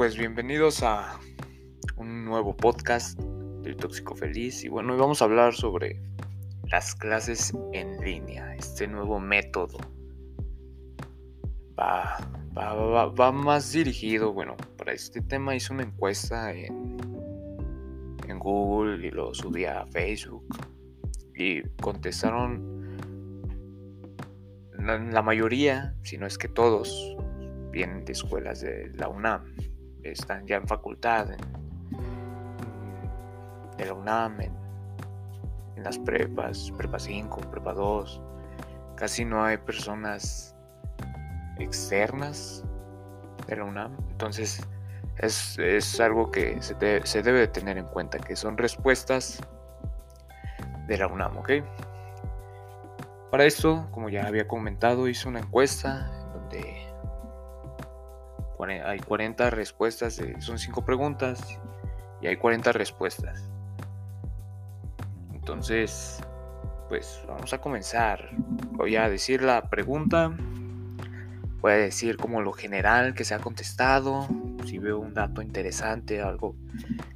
pues bienvenidos a un nuevo podcast del Tóxico Feliz. Y bueno, hoy vamos a hablar sobre las clases en línea, este nuevo método. Va, va, más dirigido, bueno, para este tema hice una encuesta en, en Google y lo subí a Facebook. Y contestaron la mayoría, si no es que todos, vienen de escuelas de la UNAM, están ya en facultad de la UNAM, en, las prepas, prepa 5, prepa 2. Casi no hay personas externas de la UNAM. Entonces es, algo que se, se debe tener en cuenta, que son respuestas de la UNAM, ¿ok? Para esto, como ya había comentado, hice una encuesta en hay 40 respuestas, son 5 preguntas y hay 40 respuestas. Entonces, pues vamos a comenzar. Voy a decir la pregunta, voy a decir como lo general que se ha contestado, si veo un dato interesante, algo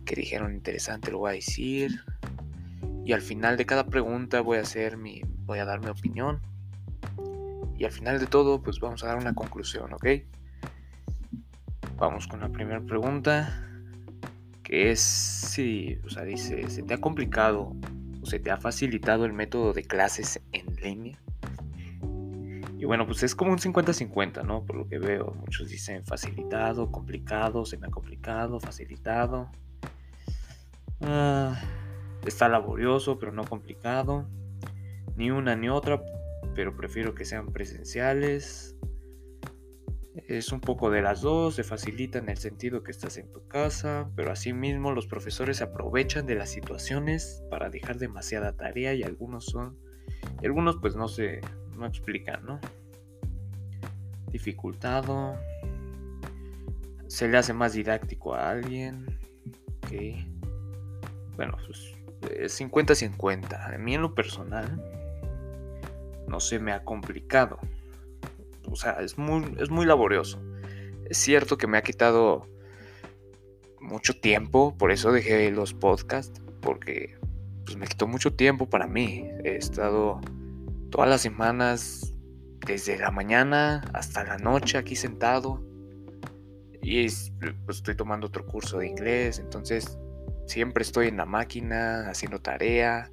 que dijeron interesante, lo voy a decir. Y al final de cada pregunta voy a hacer mi, voy a dar mi opinión. Y al final de todo, pues vamos a dar una conclusión, ¿ok? Vamos con la primera pregunta, que es si, o sea, dice, ¿se te ha complicado o se te ha facilitado el método de clases en línea? Y bueno, pues es como un 50-50, ¿no? Por lo que veo, muchos dicen facilitado, complicado, se me ha complicado, facilitado. Ah, está laborioso, pero no complicado. Ni una ni otra, pero prefiero que sean presenciales. Es un poco de las dos, se facilita en el sentido que estás en tu casa, pero asimismo los profesores aprovechan de las situaciones para dejar demasiada tarea y algunos son, algunos pues no se, no explican, ¿no? Dificultado, se le hace más didáctico a alguien, ok. Bueno, pues 50-50. A mí en lo personal no se me ha complicado o sea, es muy, es muy laborioso. Es cierto que me ha quitado mucho tiempo, por eso dejé los podcasts, porque pues, me quitó mucho tiempo para mí. He estado todas las semanas, desde la mañana hasta la noche aquí sentado. Y pues, estoy tomando otro curso de inglés, entonces siempre estoy en la máquina haciendo tarea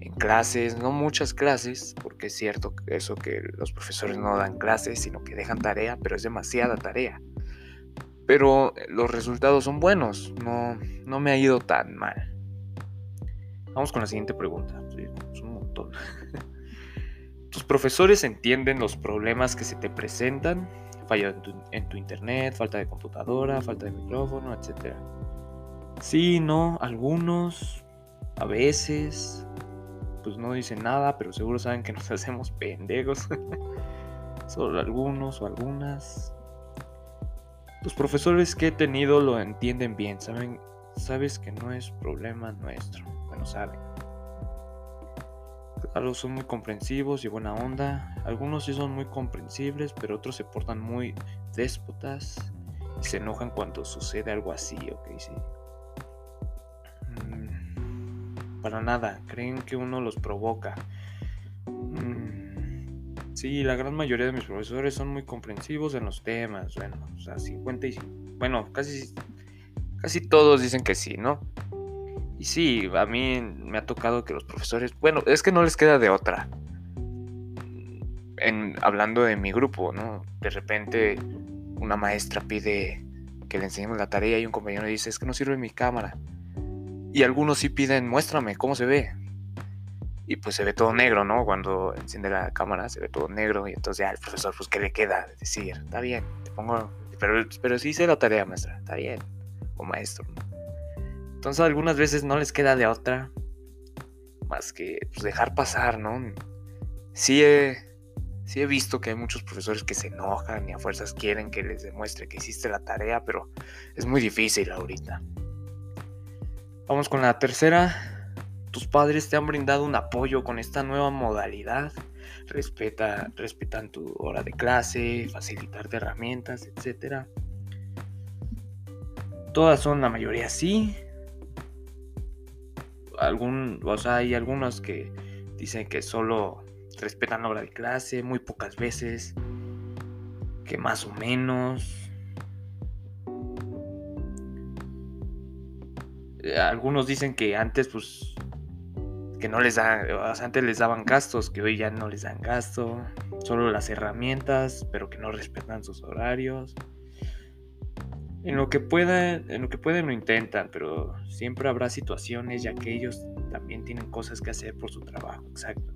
en clases, no muchas clases, porque es cierto eso que los profesores no dan clases, sino que dejan tarea, pero es demasiada tarea. Pero los resultados son buenos, no, no me ha ido tan mal. Vamos con la siguiente pregunta. es un montón. ¿Tus profesores entienden los problemas que se te presentan? Falla en tu, en tu internet, falta de computadora, falta de micrófono, etc. Sí, no, algunos, a veces, pues no dicen nada, pero seguro saben que nos hacemos pendejos. Solo algunos o algunas. Los profesores que he tenido lo entienden bien, saben, sabes que no es problema nuestro. Bueno, saben. Claro, son muy comprensivos y buena onda. Algunos sí son muy comprensibles, pero otros se portan muy déspotas y se enojan cuando sucede algo así, ok, sí. Para nada, creen que uno los provoca. Mm, sí, la gran mayoría de mis profesores son muy comprensivos en los temas, bueno, o sea, 50 y bueno, casi casi todos dicen que sí, ¿no? Y sí, a mí me ha tocado que los profesores, bueno, es que no les queda de otra. En, hablando de mi grupo, ¿no? De repente una maestra pide que le enseñemos la tarea y un compañero dice, es que no sirve mi cámara. Y algunos sí piden, muéstrame cómo se ve. Y pues se ve todo negro, ¿no? Cuando enciende la cámara se ve todo negro. Y entonces ya el profesor, pues, ¿qué le queda? Decir, está bien, te pongo. Pero, pero sí hice la tarea, maestra, está bien. O maestro, Entonces algunas veces no les queda de otra más que pues, dejar pasar, ¿no? Sí he, sí he visto que hay muchos profesores que se enojan y a fuerzas quieren que les demuestre que hiciste la tarea, pero es muy difícil ahorita. Vamos con la tercera. Tus padres te han brindado un apoyo con esta nueva modalidad. Respeta, respetan tu hora de clase, facilitarte herramientas, etc. Todas son, la mayoría sí. Algún, o sea, hay algunos que dicen que solo respetan la hora de clase, muy pocas veces, que más o menos. Algunos dicen que antes, pues, que no les dan, antes les daban gastos, que hoy ya no les dan gasto, solo las herramientas, pero que no respetan sus horarios. En lo que puedan, en lo que pueden lo intentan, pero siempre habrá situaciones ya que ellos también tienen cosas que hacer por su trabajo, exacto.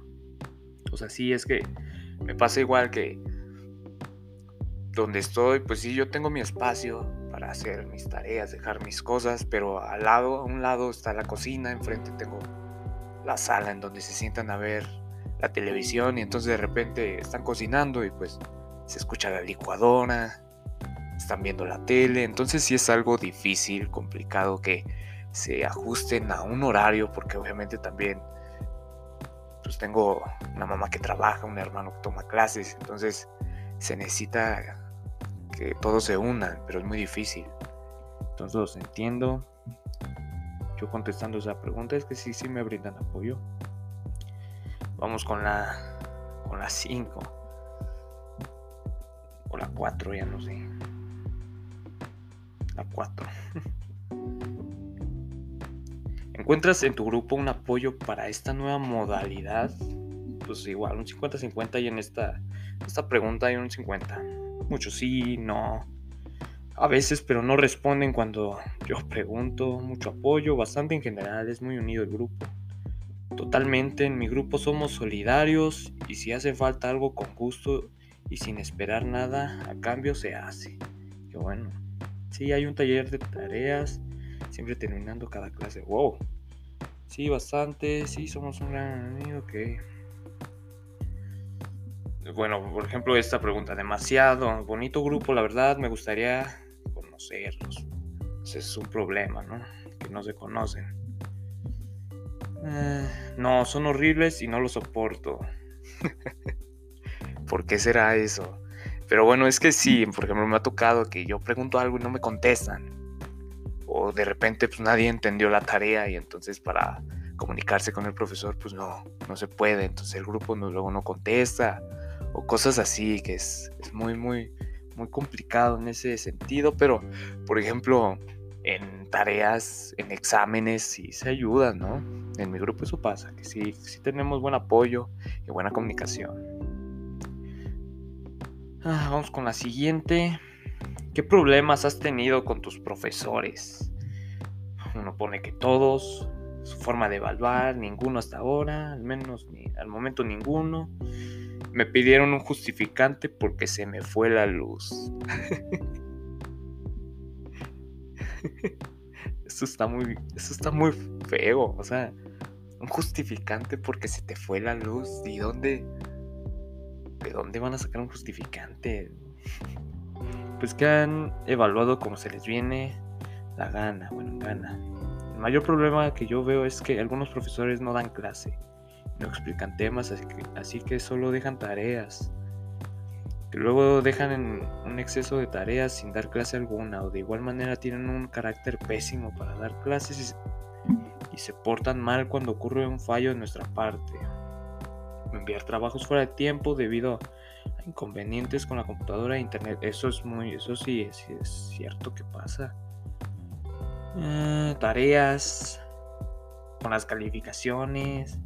O sea, sí es que me pasa igual que donde estoy, pues sí, yo tengo mi espacio hacer mis tareas, dejar mis cosas, pero al lado, a un lado está la cocina, enfrente tengo la sala en donde se sientan a ver la televisión y entonces de repente están cocinando y pues se escucha la licuadora, están viendo la tele, entonces sí es algo difícil, complicado que se ajusten a un horario porque obviamente también pues tengo una mamá que trabaja, un hermano que toma clases, entonces se necesita que todos se unan, pero es muy difícil. Entonces los entiendo. Yo contestando esa pregunta es que sí, sí me brindan apoyo. Vamos con la con la 5 o la 4, ya no sé. La 4. ¿Encuentras en tu grupo un apoyo para esta nueva modalidad? Pues igual, un 50-50 y en esta, esta pregunta hay un 50. Muchos sí, no. A veces, pero no responden cuando yo pregunto. Mucho apoyo, bastante en general, es muy unido el grupo. Totalmente, en mi grupo somos solidarios y si hace falta algo con gusto y sin esperar nada a cambio se hace. Qué bueno. Sí, hay un taller de tareas siempre terminando cada clase. Wow. Sí, bastante. Sí, somos un gran amigo. que Bueno, por ejemplo, esta pregunta. Demasiado bonito grupo, la verdad. Me gustaría conocerlos. Es un problema, ¿no? Que no se conocen. Eh, no, son horribles y no los soporto. ¿Por qué será eso? Pero bueno, es que sí, por ejemplo, me ha tocado que yo pregunto algo y no me contestan o de repente pues nadie entendió la tarea y entonces para comunicarse con el profesor pues no, no se puede, entonces el grupo no, luego no contesta o cosas así que es, muy muy muy complicado en ese sentido, pero por ejemplo en tareas, en exámenes sí se ayuda, ¿no? En mi grupo eso pasa, que sí, sí tenemos buen apoyo y buena comunicación. Ah, vamos con la siguiente. ¿Qué problemas has tenido con tus profesores? Uno pone que todos, su forma de evaluar, ninguno hasta ahora, al menos ni, al momento ninguno. Me pidieron un justificante porque se me fue la luz. eso está muy, eso está muy feo, o sea, un justificante porque se te fue la luz. ¿Y dónde? ¿De dónde van a sacar un justificante? pues que han evaluado como se les viene la gana, bueno, gana. El mayor problema que yo veo es que algunos profesores no dan clase, no explican temas, así que, solo dejan tareas. Que luego dejan un exceso de tareas sin dar clase alguna, o de igual manera tienen un carácter pésimo para dar clases y, y se portan mal cuando ocurre un fallo de nuestra parte. Enviar trabajos fuera de tiempo debido a inconvenientes con la computadora e internet. Eso es muy, eso sí, es, cierto que pasa. Eh, tareas con las calificaciones.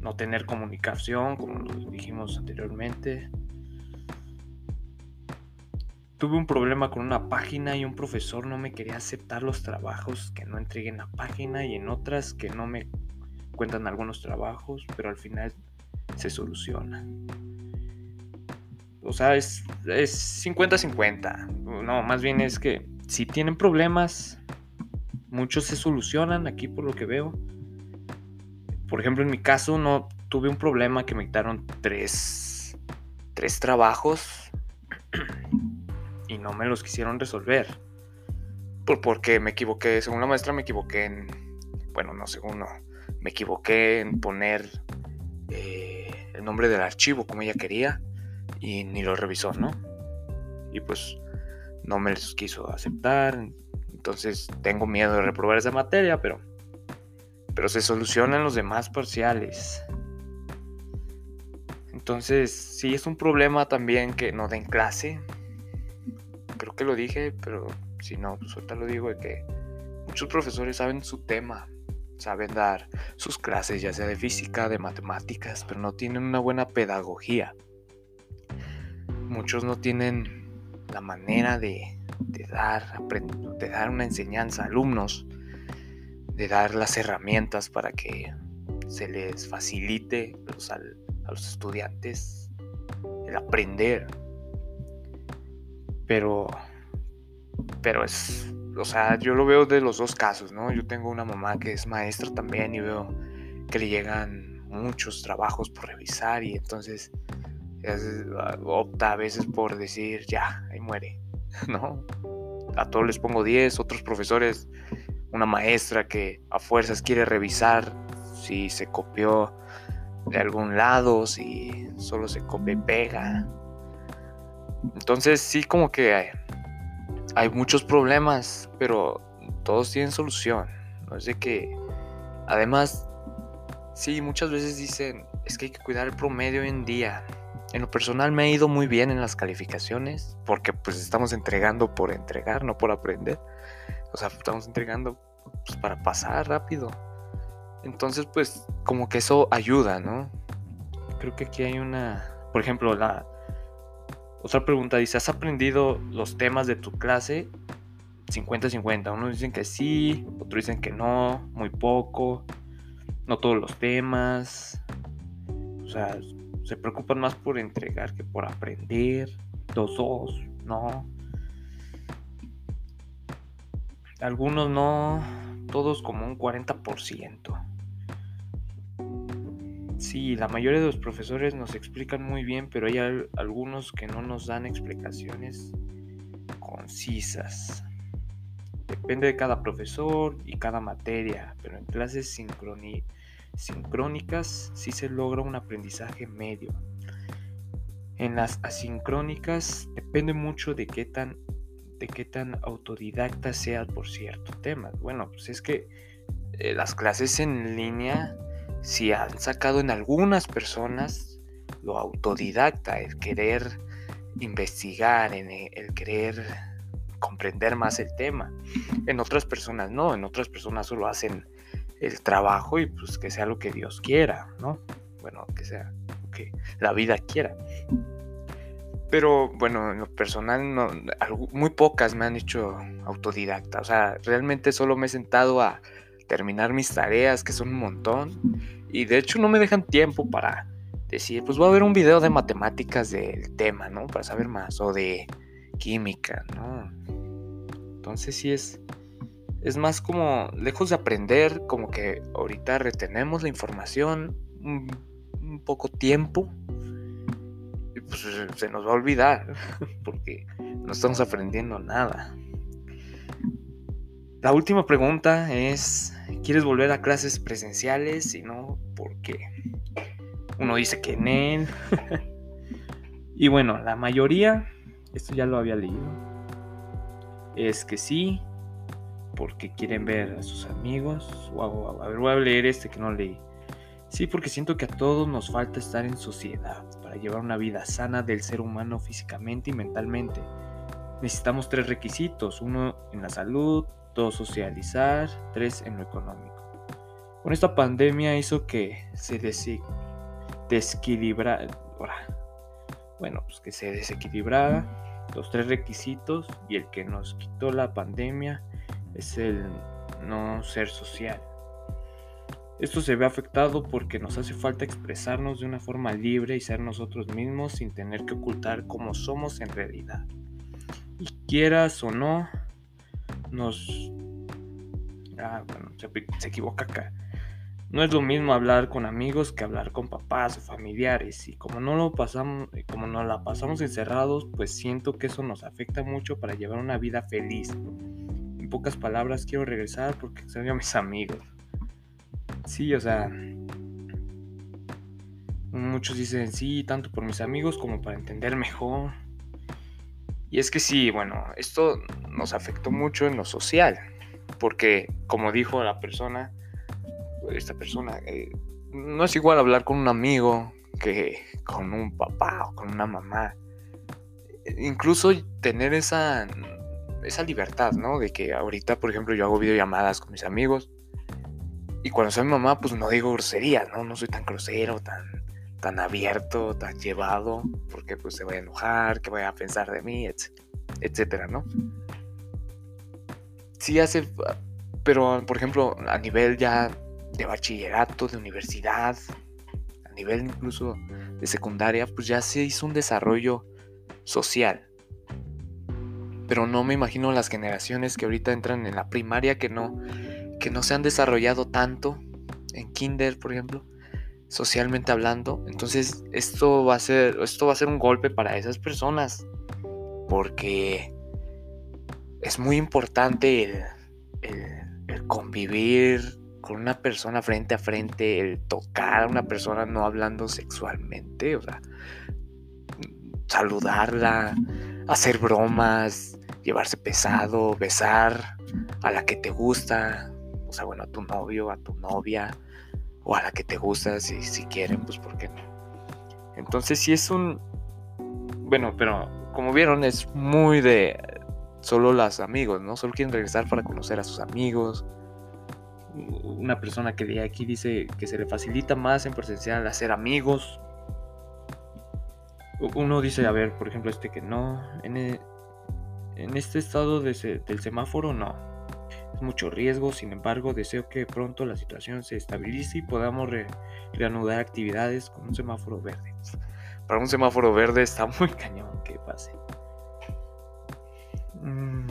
No tener comunicación, como dijimos anteriormente. Tuve un problema con una página y un profesor no me quería aceptar los trabajos que no entregué en la página y en otras que no me cuentan algunos trabajos, pero al final se soluciona. O sea, es 50-50. no, más bien es que si tienen problemas, muchos se solucionan aquí por lo que veo. Por ejemplo, en mi caso no tuve un problema que me quitaron tres, tres trabajos y no me los quisieron resolver. Por, porque me equivoqué, según la maestra me equivoqué en, bueno, no según no, me equivoqué en poner eh, el nombre del archivo como ella quería y ni lo revisó, ¿no? Y pues no me los quiso aceptar. Entonces tengo miedo de reprobar esa materia, pero, pero se solucionan los demás parciales. Entonces, sí es un problema también que no den clase. Creo que lo dije, pero si no, pues lo digo de que muchos profesores saben su tema, saben dar sus clases, ya sea de física, de matemáticas, pero no tienen una buena pedagogía. Muchos no tienen la manera de, dar, de dar una enseñanza a alumnos, de dar las herramientas para que se les facilite a los estudiantes el aprender. Pero, pero es o sea, yo lo veo de los dos casos, ¿no? Yo tengo una mamá que es maestra también y veo que le llegan muchos trabajos por revisar y entonces opta a veces por decir, ya, ahí muere, ¿no? A todos les pongo 10, otros profesores, una maestra que a fuerzas quiere revisar si se copió de algún lado, si solo se copia y pega. Entonces sí como que hay muchos problemas, pero todos tienen solución. No es de que, además, sí, muchas veces dicen, es que hay que cuidar el promedio hoy en día. En lo personal me ha ido muy bien en las calificaciones, porque pues estamos entregando por entregar, no por aprender. O sea, estamos entregando pues, para pasar rápido. Entonces, pues como que eso ayuda, ¿no? Creo que aquí hay una, por ejemplo, la, otra pregunta dice, ¿has aprendido los temas de tu clase? 50-50. Unos dicen que sí, otros dicen que no, muy poco, no todos los temas. O sea, se preocupan más por entregar que por aprender. Dos, dos, no. Algunos no, todos como un 40%. Sí, la mayoría de los profesores nos explican muy bien, pero hay algunos que no nos dan explicaciones concisas. Depende de cada profesor y cada materia, pero en clases sincrónicas sí se logra un aprendizaje medio. En las asincrónicas depende mucho de qué tan, de qué tan autodidacta seas por cierto tema. Bueno, pues es que eh, las clases en línea si han sacado en algunas personas lo autodidacta, el querer investigar, en el querer comprender más el tema. En otras personas no, en otras personas solo hacen el trabajo y pues que sea lo que Dios quiera, ¿no? Bueno, que sea lo que la vida quiera. Pero bueno, en lo personal no, muy pocas me han hecho autodidacta. O sea, realmente solo me he sentado a terminar mis tareas, que son un montón. Y de hecho no me dejan tiempo para decir, pues voy a ver un video de matemáticas del tema, ¿no? Para saber más. O de química, ¿no? Entonces sí es... Es más como, lejos de aprender, como que ahorita retenemos la información un, poco tiempo pues se nos va a olvidar porque no estamos aprendiendo nada. La última pregunta es, ¿quieres volver a clases presenciales? Si no, ¿por qué? Uno dice que en y bueno, la mayoría, esto ya lo había leído, es que sí, porque quieren ver a sus amigos. a ver, voy a leer este que no leí. Sí, porque siento que a todos nos falta estar en sociedad para llevar una vida sana del ser humano físicamente y mentalmente. Necesitamos tres requisitos, uno en la salud, dos socializar, tres en lo económico. Con esta pandemia hizo que se desequilibrara, bueno, pues que se desequilibrara los tres requisitos y el que nos quitó la pandemia es el no ser social. Esto se ve afectado porque nos hace falta expresarnos de una forma libre y ser nosotros mismos sin tener que ocultar cómo somos en realidad. Y quieras o no, nos... Ah, bueno, se, equivoca acá. No es lo mismo hablar con amigos que hablar con papás o familiares. Y como no lo pasamos, como no la pasamos encerrados, pues siento que eso nos afecta mucho para llevar una vida feliz. En pocas palabras, quiero regresar porque extraño a mis amigos. Sí, o sea. Muchos dicen sí, tanto por mis amigos como para entender mejor. Y es que sí, bueno, esto nos afectó mucho en lo social, porque como dijo la persona, esta persona, eh, no es igual hablar con un amigo que con un papá o con una mamá. Incluso tener esa, esa libertad, ¿no? De que ahorita, por ejemplo, yo hago videollamadas con mis amigos y cuando soy mamá, pues no digo groserías, ¿no? No soy tan grosero, tan, tan abierto, tan llevado, porque pues se va a enojar, que vaya a pensar de mí, etcétera, ¿no? Sí hace, pero por ejemplo, a nivel ya de bachillerato, de universidad, a nivel incluso de secundaria, pues ya se hizo un desarrollo social. Pero no me imagino las generaciones que ahorita entran en la primaria que no, que no se han desarrollado tanto, en kinder, por ejemplo, socialmente hablando. Entonces, esto va a ser, esto va a ser un golpe para esas personas. Porque es muy importante el, convivir con una persona frente a frente, el tocar a una persona no hablando sexualmente, o sea, saludarla, hacer bromas, llevarse pesado, besar a la que te gusta, o sea, bueno, a tu novio, a tu novia, o a la que te gusta, si, si quieren, pues por qué no. Entonces si es un... Bueno, pero como vieron es muy de solo los amigos, ¿no? Solo quieren regresar para conocer a sus amigos. Una persona que de aquí dice que se le facilita más en presencial hacer amigos. Uno dice, a ver, por ejemplo, este que no. En, e, en este estado del semáforo no mucho riesgo, sin embargo deseo que pronto la situación se estabilice y podamos reanudar actividades con un semáforo verde. Para un semáforo verde está muy cañón que pase. Mm,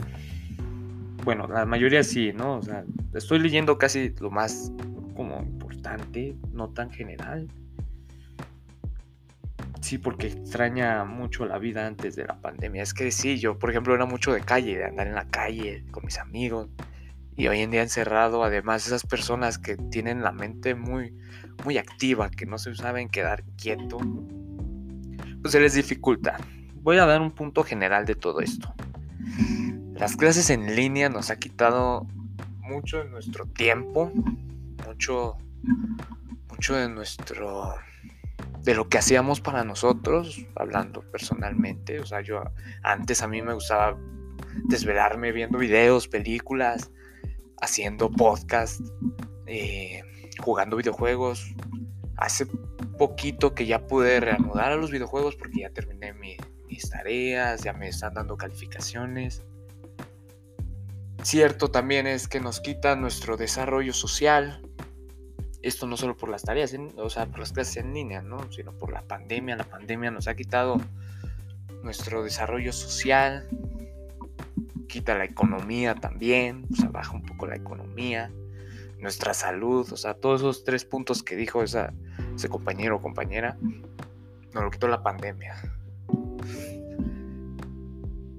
bueno, la mayoría sí, ¿no? Estoy leyendo casi lo más como importante, no tan general. Sí, porque extraña mucho la vida antes de la pandemia. Es que sí, yo, por ejemplo, era mucho de calle, de andar en la calle con mis amigos y hoy en día encerrado, además esas personas que tienen la mente muy, muy activa, que no se saben quedar quieto, pues se les dificulta. Voy a dar un punto general de todo esto. Las clases en línea nos ha quitado mucho de nuestro tiempo, mucho, mucho de nuestro, de lo que hacíamos para nosotros, hablando personalmente. O sea, yo antes a mí me gustaba desvelarme viendo videos, películas, haciendo podcast, eh, jugando videojuegos. Hace poquito que ya pude reanudar a los videojuegos porque ya terminé mis tareas, ya me están dando calificaciones. Cierto también es que nos quita nuestro desarrollo social. Esto no solo por las tareas, o sea, por las clases en línea, ¿no? Sino por la pandemia. La pandemia nos ha quitado nuestro desarrollo social, quita la economía también, o sea, baja un poco la economía, nuestra salud, o sea, todos esos tres puntos que dijo esa, ese compañero o compañera, nos lo quitó la pandemia.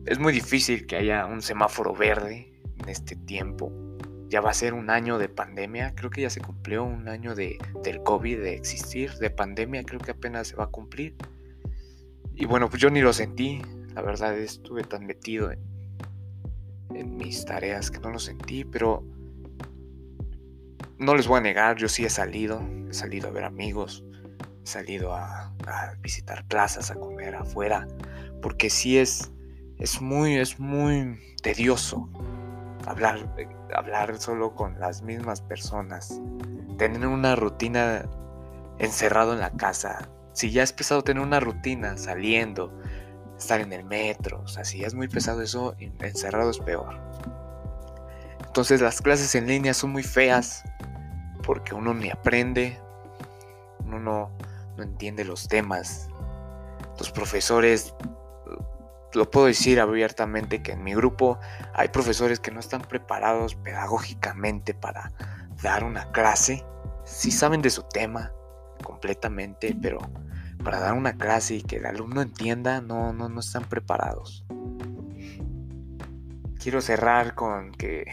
Es muy difícil que haya un semáforo verde en este tiempo. Ya va a ser un año de pandemia, creo que ya se cumplió un año de, del COVID, de existir, de pandemia, creo que apenas se va a cumplir. Y bueno, pues yo ni lo sentí, la verdad estuve tan metido en, en mis tareas que no lo sentí, pero no les voy a negar, yo sí he salido, he salido a ver amigos, he salido a, visitar plazas, a comer afuera, porque sí es, es muy, es muy tedioso hablar, hablar solo con las mismas personas, tener una rutina encerrado en la casa. Si ya es pesado tener una rutina saliendo, estar en el metro, o sea, si es muy pesado eso, encerrado es peor. Entonces las clases en línea son muy feas porque uno ni aprende, uno no, no entiende los temas. Los profesores, lo puedo decir abiertamente que en mi grupo hay profesores que no están preparados pedagógicamente para dar una clase. Sí saben de su tema completamente, pero para dar una clase y que el alumno entienda, no, no, no están preparados. Quiero cerrar con que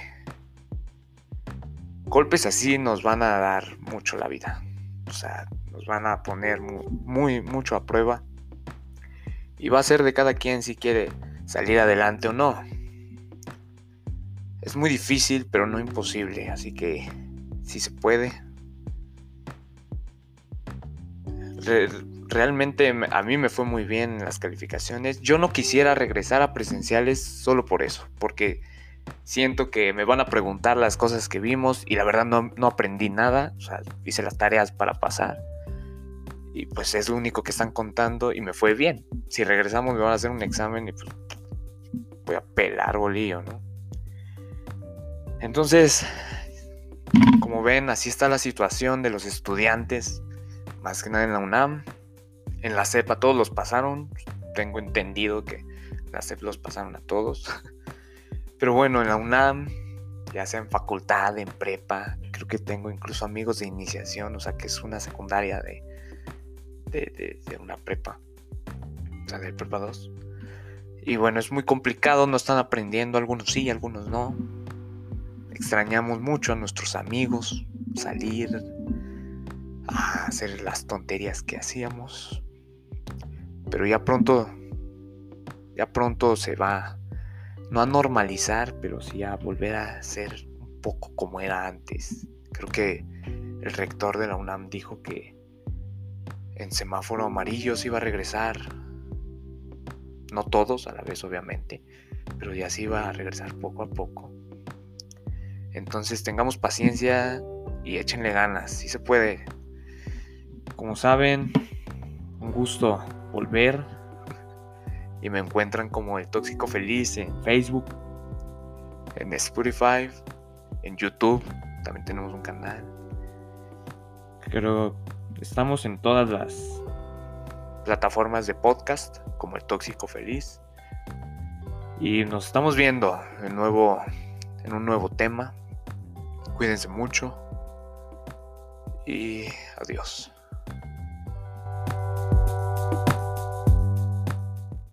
golpes así nos van a dar mucho la vida. O sea, nos van a poner muy, mucho a prueba. Y va a ser de cada quien si quiere salir adelante o no. Es muy difícil, pero no imposible, así que si se puede. Realmente a mí me fue muy bien en las calificaciones. Yo no quisiera regresar a presenciales solo por eso, porque siento que me van a preguntar las cosas que vimos y la verdad no, no aprendí nada. O sea, hice las tareas para pasar y pues es lo único que están contando y me fue bien. Si regresamos me van a hacer un examen y pues voy a pelar bolillo, ¿no? Entonces, como ven, así está la situación de los estudiantes, más que nada en la UNAM. En la CEPA todos los pasaron, tengo entendido que la CEP los pasaron a todos. Pero bueno, en la UNAM, ya sea en facultad, en prepa, creo que tengo incluso amigos de iniciación, o sea que es una secundaria de de, una prepa, o sea, de prepa 2. Y bueno, es muy complicado, no están aprendiendo, algunos sí, algunos no. Extrañamos mucho a nuestros amigos, salir, a hacer las tonterías que hacíamos. Pero ya pronto, ya pronto se va, no a normalizar, pero sí a volver a ser un poco como era antes. Creo que el rector de la UNAM dijo que en semáforo amarillo se iba a regresar. No todos a la vez, obviamente, pero ya se iba a regresar poco a poco. Entonces tengamos paciencia y échenle ganas, si se puede. Como saben, un gusto volver. Y me encuentran como el Tóxico Feliz en Facebook, en Spotify, en YouTube. También tenemos un canal. Creo Estamos en todas las plataformas de podcast, como el Tóxico Feliz. Y nos estamos viendo de nuevo en un nuevo tema. Cuídense mucho. Y adiós.